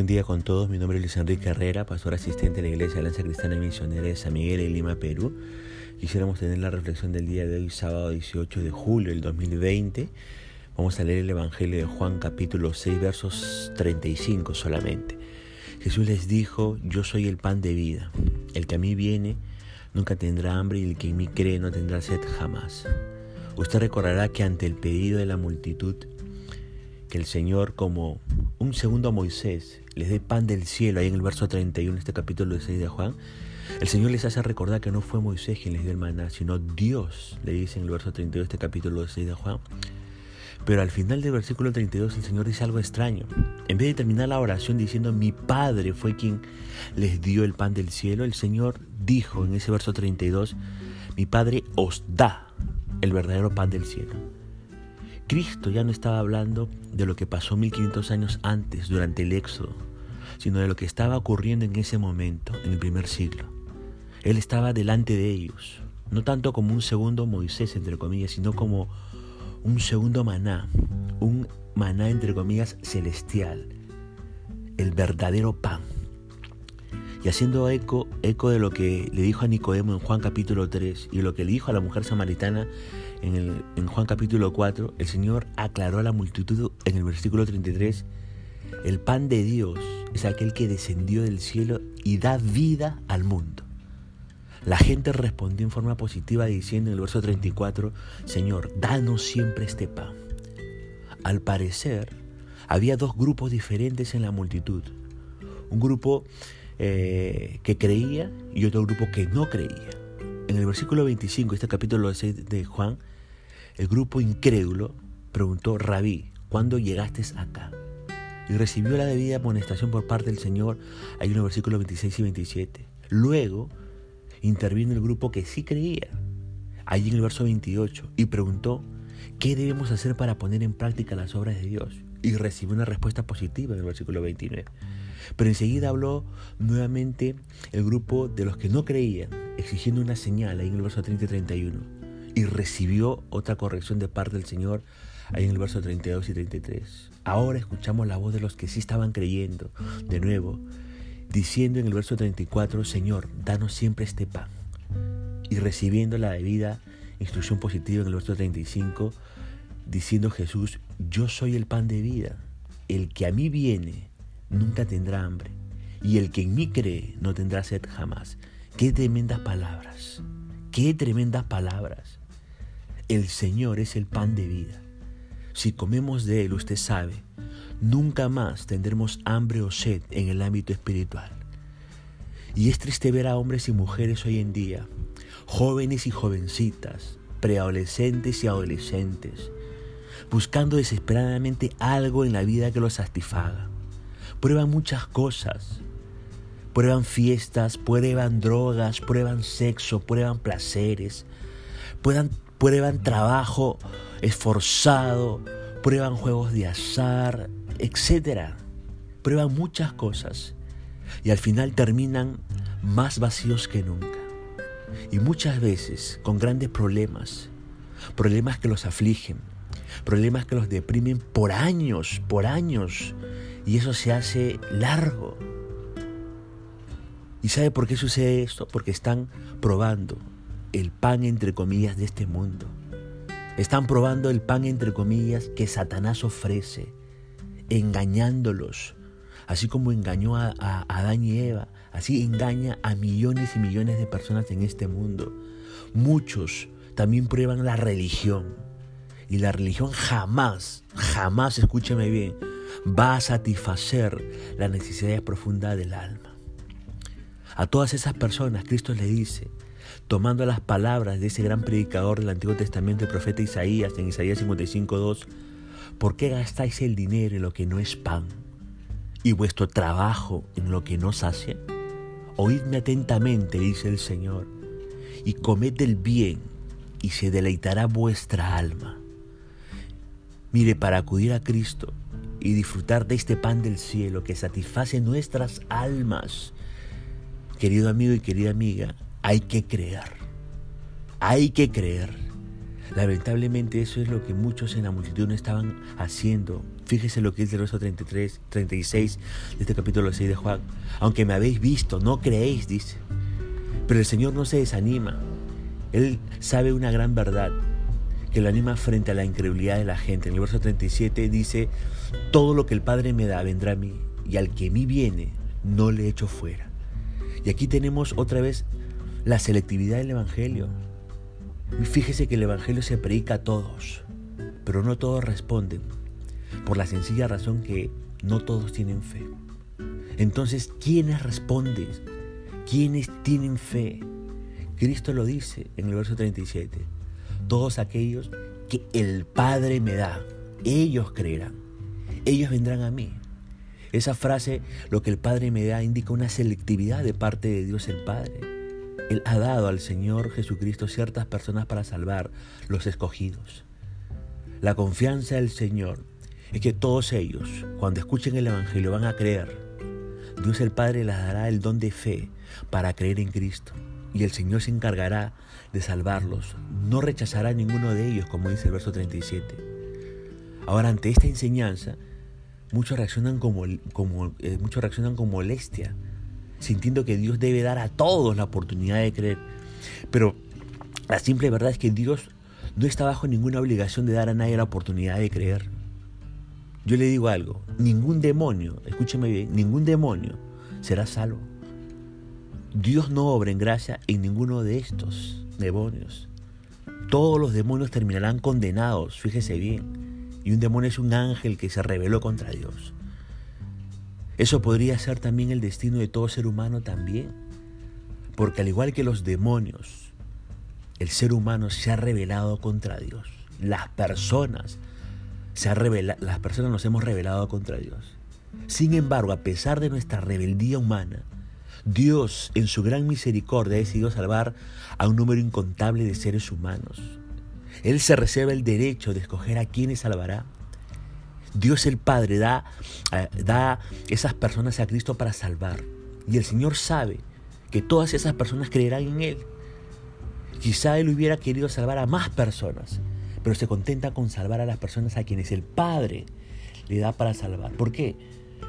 Buen día con todos, mi nombre es Luis Enrique Herrera, pastor asistente de la Iglesia Alianza Cristiana Misionera de San Miguel en Lima, Perú. Quisiéramos tener la reflexión del día de hoy, sábado 18 de julio del 2020. Vamos a leer el Evangelio de Juan capítulo 6 versos 35 solamente. Jesús les dijo, yo soy el pan de vida. El que a mí viene nunca tendrá hambre y el que en mí cree no tendrá sed jamás. Usted recordará que ante el pedido de la multitud, que el Señor como un segundo a Moisés les dé pan del cielo, ahí en el verso 31, este capítulo 6 de Juan, el Señor les hace recordar que no fue Moisés quien les dio el maná, sino Dios, le dice en el verso 32 este capítulo 6 de Juan. Pero al final del versículo 32 el Señor dice algo extraño. En vez de terminar la oración diciendo mi Padre fue quien les dio el pan del cielo, el Señor dijo en ese verso 32, mi Padre os da el verdadero pan del cielo. Cristo ya no estaba hablando de lo que pasó 1500 años antes, durante el Éxodo, sino de lo que estaba ocurriendo en ese momento, en el primer siglo. Él estaba delante de ellos, no tanto como un segundo Moisés, entre comillas, sino como un segundo maná, un maná, entre comillas, celestial, el verdadero pan. Y haciendo eco, eco de lo que le dijo a Nicodemo en Juan capítulo 3 y lo que le dijo a la mujer samaritana en, el, en Juan capítulo 4, el Señor aclaró a la multitud en el versículo 33, el pan de Dios es aquel que descendió del cielo y da vida al mundo. La gente respondió en forma positiva diciendo en el verso 34, Señor, danos siempre este pan. Al parecer, había dos grupos diferentes en la multitud. Un grupo eh, que creía y otro grupo que no creía. En el versículo 25, este capítulo 6 de Juan, el grupo incrédulo preguntó, Rabí, ¿cuándo llegaste acá? Y recibió la debida amonestación por parte del Señor, en los versículos 26 y 27. Luego intervino el grupo que sí creía, allí en el verso 28, y preguntó, ¿qué debemos hacer para poner en práctica las obras de Dios? Y recibió una respuesta positiva en el versículo 29. Pero enseguida habló nuevamente el grupo de los que no creían, exigiendo una señal ahí en el verso 30 y 31. Y recibió otra corrección de parte del Señor ahí en el verso 32 y 33. Ahora escuchamos la voz de los que sí estaban creyendo, de nuevo, diciendo en el verso 34, Señor, danos siempre este pan. Y recibiendo la debida instrucción positiva en el verso 35, diciendo Jesús, yo soy el pan de vida, el que a mí viene nunca tendrá hambre, y el que en mí cree no tendrá sed jamás. Qué tremendas palabras, qué tremendas palabras. El Señor es el pan de vida. Si comemos de Él, usted sabe, nunca más tendremos hambre o sed en el ámbito espiritual. Y es triste ver a hombres y mujeres hoy en día, jóvenes y jovencitas, preadolescentes y adolescentes, buscando desesperadamente algo en la vida que los satisfaga prueban muchas cosas. Prueban fiestas, prueban drogas, prueban sexo, prueban placeres, prueban, prueban trabajo esforzado, prueban juegos de azar, etc. Prueban muchas cosas y al final terminan más vacíos que nunca. Y muchas veces con grandes problemas, problemas que los afligen, problemas que los deprimen por años, por años, y eso se hace largo. ¿Y sabe por qué sucede esto? Porque están probando el pan entre comillas de este mundo. Están probando el pan entre comillas que Satanás ofrece, engañándolos, así como engañó a, Adán y Eva, así engaña a millones y millones de personas en este mundo. Muchos también prueban la religión. Y la religión jamás, jamás, escúcheme bien, va a satisfacer la necesidad profunda del alma. A todas esas personas Cristo le dice, tomando las palabras de ese gran predicador del Antiguo Testamento, el profeta Isaías, en Isaías 55.2, ¿por qué gastáis el dinero en lo que no es pan y vuestro trabajo en lo que no sacia? Oídme atentamente, dice el Señor, y comed el bien, y se deleitará vuestra alma. Mire, para acudir a Cristo y disfrutar de este pan del cielo que satisface nuestras almas, querido amigo y querida amiga, hay que creer. Hay que creer. Lamentablemente eso es lo que muchos en la multitud no estaban haciendo. Fíjese lo que es el verso 33, 36 de este capítulo 6 de Juan. Aunque me habéis visto, no creéis, dice. Pero el Señor no se desanima. Él sabe una gran verdad que lo anima frente a la incredulidad de la gente. En el verso 37 dice, todo lo que el Padre me da vendrá a mí, y al que a mí viene, no le echo fuera. Y aquí tenemos otra vez la selectividad del Evangelio. Y fíjese que el Evangelio se predica a todos, pero no todos responden, por la sencilla razón que no todos tienen fe. Entonces, ¿quiénes responden? ¿Quiénes tienen fe? Cristo lo dice en el verso 37. Todos aquellos que el Padre me da, ellos creerán, ellos vendrán a mí. Esa frase, lo que el Padre me da, indica una selectividad de parte de Dios el Padre. Él ha dado al Señor Jesucristo ciertas personas para salvar los escogidos. La confianza del Señor es que todos ellos, cuando escuchen el Evangelio, van a creer. Dios el Padre les dará el don de fe para creer en Cristo y el Señor se encargará de salvarlos. No rechazará a ninguno de ellos, como dice el verso 37. Ahora, ante esta enseñanza, muchos reaccionan como, eh, con molestia sintiendo que Dios debe dar a todos la oportunidad de creer. Pero la simple verdad es que Dios no está bajo ninguna obligación de dar a nadie la oportunidad de creer. Yo le digo algo, ningún demonio, escúcheme bien, ningún demonio será salvo. Dios no obra en gracia en ninguno de estos demonios. Todos los demonios terminarán condenados, fíjese bien. Y un demonio es un ángel que se rebeló contra Dios. Eso podría ser también el destino de todo ser humano también. Porque al igual que los demonios, el ser humano se ha rebelado contra Dios. Las personas se ha las personas nos hemos rebelado contra Dios. Sin embargo, a pesar de nuestra rebeldía humana, Dios en su gran misericordia ha decidido salvar a un número incontable de seres humanos. Él se reserva el derecho de escoger a quienes salvará Dios el Padre da, eh, da esas personas a Cristo para salvar. Y el Señor sabe que todas esas personas creerán en Él. Quizá Él hubiera querido salvar a más personas, pero se contenta con salvar a las personas a quienes el Padre le da para salvar. ¿Por qué?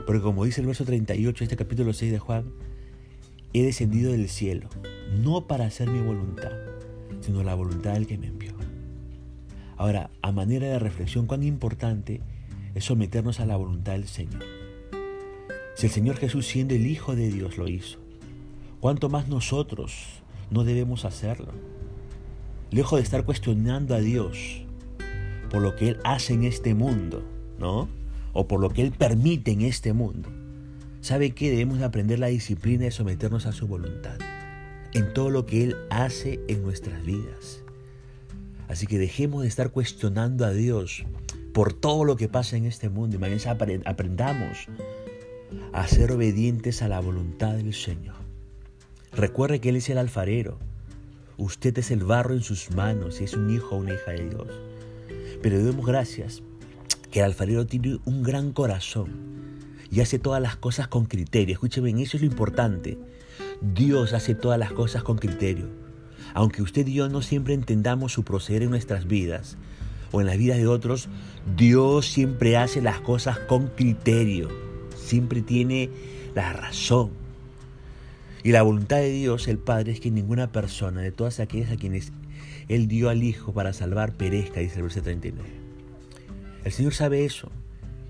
Porque como dice el verso 38 de este capítulo 6 de Juan, he descendido del cielo, no para hacer mi voluntad, sino la voluntad del que me envió. Ahora, a manera de reflexión, cuán importante es someternos a la voluntad del Señor. Si el Señor Jesús siendo el Hijo de Dios lo hizo, ¿cuánto más nosotros no debemos hacerlo? Lejos de estar cuestionando a Dios por lo que Él hace en este mundo, ¿no? O por lo que Él permite en este mundo. ¿Sabe qué? Debemos aprender la disciplina de someternos a su voluntad en todo lo que Él hace en nuestras vidas. Así que dejemos de estar cuestionando a Dios por todo lo que pasa en este mundo. Y aprendamos a ser obedientes a la voluntad del Señor. Recuerde que Él es el alfarero. Usted es el barro en sus manos y es un hijo o una hija de Dios. Pero demos gracias que el alfarero tiene un gran corazón y hace todas las cosas con criterio. Escúcheme, eso es lo importante. Dios hace todas las cosas con criterio. Aunque usted y yo no siempre entendamos su proceder en nuestras vidas, o en las vidas de otros, Dios siempre hace las cosas con criterio, siempre tiene la razón. Y la voluntad de Dios, el Padre, es que ninguna persona de todas aquellas a quienes Él dio al Hijo para salvar perezca, dice el verso 39. El Señor sabe eso.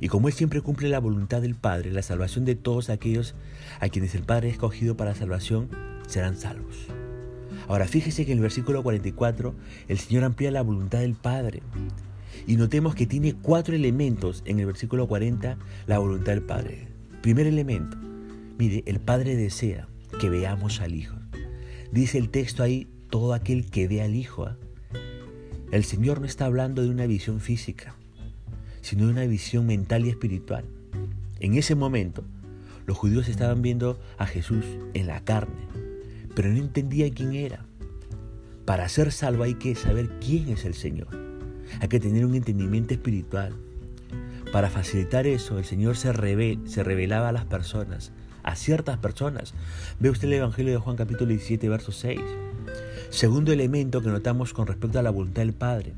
Y como Él siempre cumple la voluntad del Padre, la salvación de todos aquellos a quienes el Padre ha escogido para salvación serán salvos. Ahora fíjese que en el versículo 44 el Señor amplía la voluntad del Padre. Y notemos que tiene cuatro elementos en el versículo 40 la voluntad del Padre. Primer elemento, mire, el Padre desea que veamos al Hijo. Dice el texto ahí, todo aquel que ve al Hijo. ¿ah? El Señor no está hablando de una visión física, sino de una visión mental y espiritual. En ese momento, los judíos estaban viendo a Jesús en la carne, pero no entendía quién era. Para ser salvo hay que saber quién es el Señor. Hay que tener un entendimiento espiritual. Para facilitar eso, el Señor se, se revelaba a las personas, a ciertas personas. Ve usted el Evangelio de Juan capítulo 17, verso 6. Segundo elemento que notamos con respecto a la voluntad del Padre.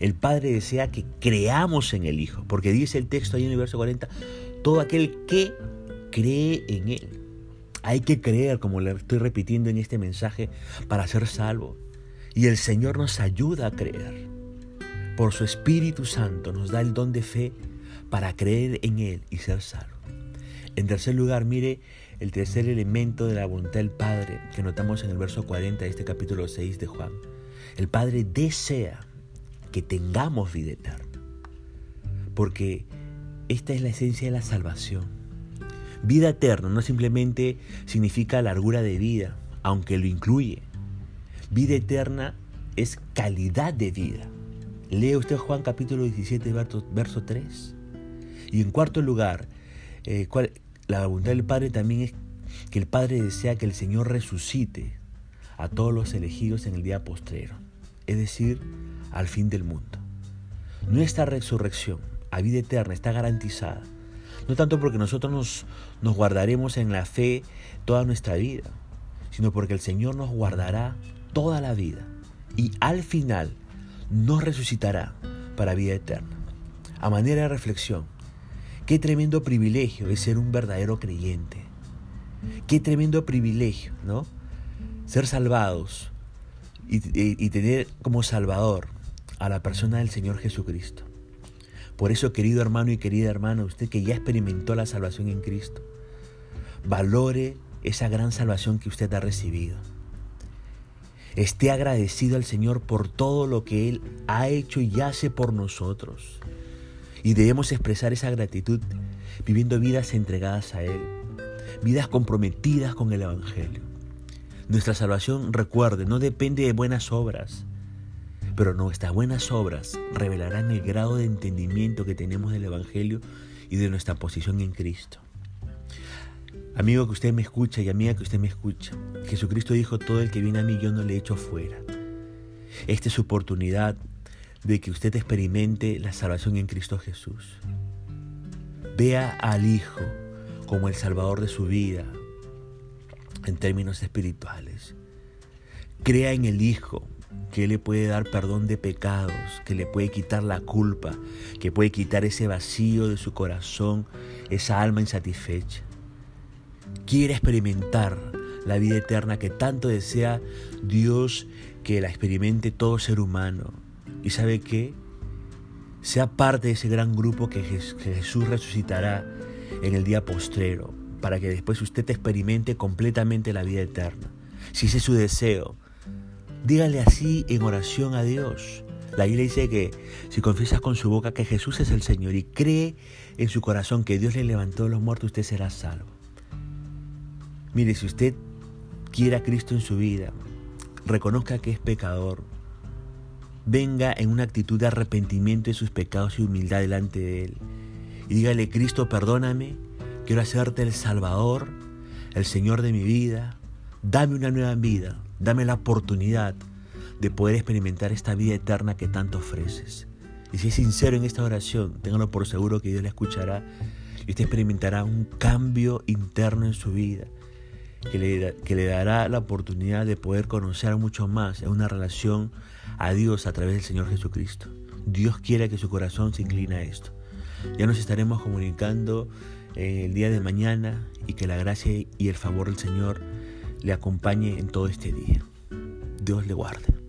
El Padre desea que creamos en el Hijo, porque dice el texto ahí en el verso 40, todo aquel que cree en Él. Hay que creer, como le estoy repitiendo en este mensaje, para ser salvo. Y el Señor nos ayuda a creer. Por su Espíritu Santo nos da el don de fe para creer en Él y ser salvo. En tercer lugar, mire el tercer elemento de la voluntad del Padre que notamos en el verso 40 de este capítulo 6 de Juan. El Padre desea que tengamos vida eterna, porque esta es la esencia de la salvación. Vida eterna no simplemente significa largura de vida, aunque lo incluye. Vida eterna es calidad de vida. Lee usted Juan capítulo 17, verso, 3. Y en cuarto lugar, eh, la voluntad del Padre también es que el Padre desea que el Señor resucite a todos los elegidos en el día postrero, es decir, al fin del mundo. Nuestra resurrección a vida eterna está garantizada, no tanto porque nosotros nos, nos guardaremos en la fe toda nuestra vida, sino porque el Señor nos guardará toda la vida y al final nos resucitará para vida eterna. A manera de reflexión, qué tremendo privilegio es ser un verdadero creyente. Qué tremendo privilegio, ¿no? Ser salvados y, tener como Salvador a la persona del Señor Jesucristo. Por eso, querido hermano y querida hermana, usted que ya experimentó la salvación en Cristo, valore esa gran salvación que usted ha recibido. Esté agradecido al Señor por todo lo que Él ha hecho y hace por nosotros. Y debemos expresar esa gratitud viviendo vidas entregadas a Él, vidas comprometidas con el Evangelio. Nuestra salvación, recuerde, no depende de buenas obras, pero nuestras buenas obras revelarán el grado de entendimiento que tenemos del Evangelio y de nuestra posición en Cristo. Amigo que usted me escucha y amiga que usted me escucha, Jesucristo dijo, todo el que viene a mí yo no le echo fuera. Esta es su oportunidad de que usted experimente la salvación en Cristo Jesús. Vea al Hijo como el Salvador de su vida en términos espirituales. Crea en el Hijo que le puede dar perdón de pecados, que le puede quitar la culpa, que puede quitar ese vacío de su corazón, esa alma insatisfecha. Quiere experimentar la vida eterna que tanto desea Dios que la experimente todo ser humano. ¿Y sabe qué? Sea parte de ese gran grupo que Jesús resucitará en el día postrero, para que después usted experimente completamente la vida eterna. Si ese es su deseo, Dígale así en oración a Dios. La Biblia dice que si confiesas con su boca que Jesús es el Señor y cree en su corazón que Dios le levantó de los muertos, usted será salvo. Mire, si usted quiere a Cristo en su vida, reconozca que es pecador, venga en una actitud de arrepentimiento de sus pecados y humildad delante de Él. Y dígale, Cristo, perdóname, quiero hacerte el Salvador, el Señor de mi vida, dame una nueva vida, Dame la oportunidad de poder experimentar esta vida eterna que tanto ofreces. Y si es sincero en esta oración, téngalo por seguro que Dios la escuchará y usted experimentará un cambio interno en su vida que le dará la oportunidad de poder conocer mucho más en una relación a Dios a través del Señor Jesucristo. Dios quiere que su corazón se incline a esto. Ya nos estaremos comunicando el día de mañana y que la gracia y el favor del Señor le acompañe en todo este día. Dios le guarde.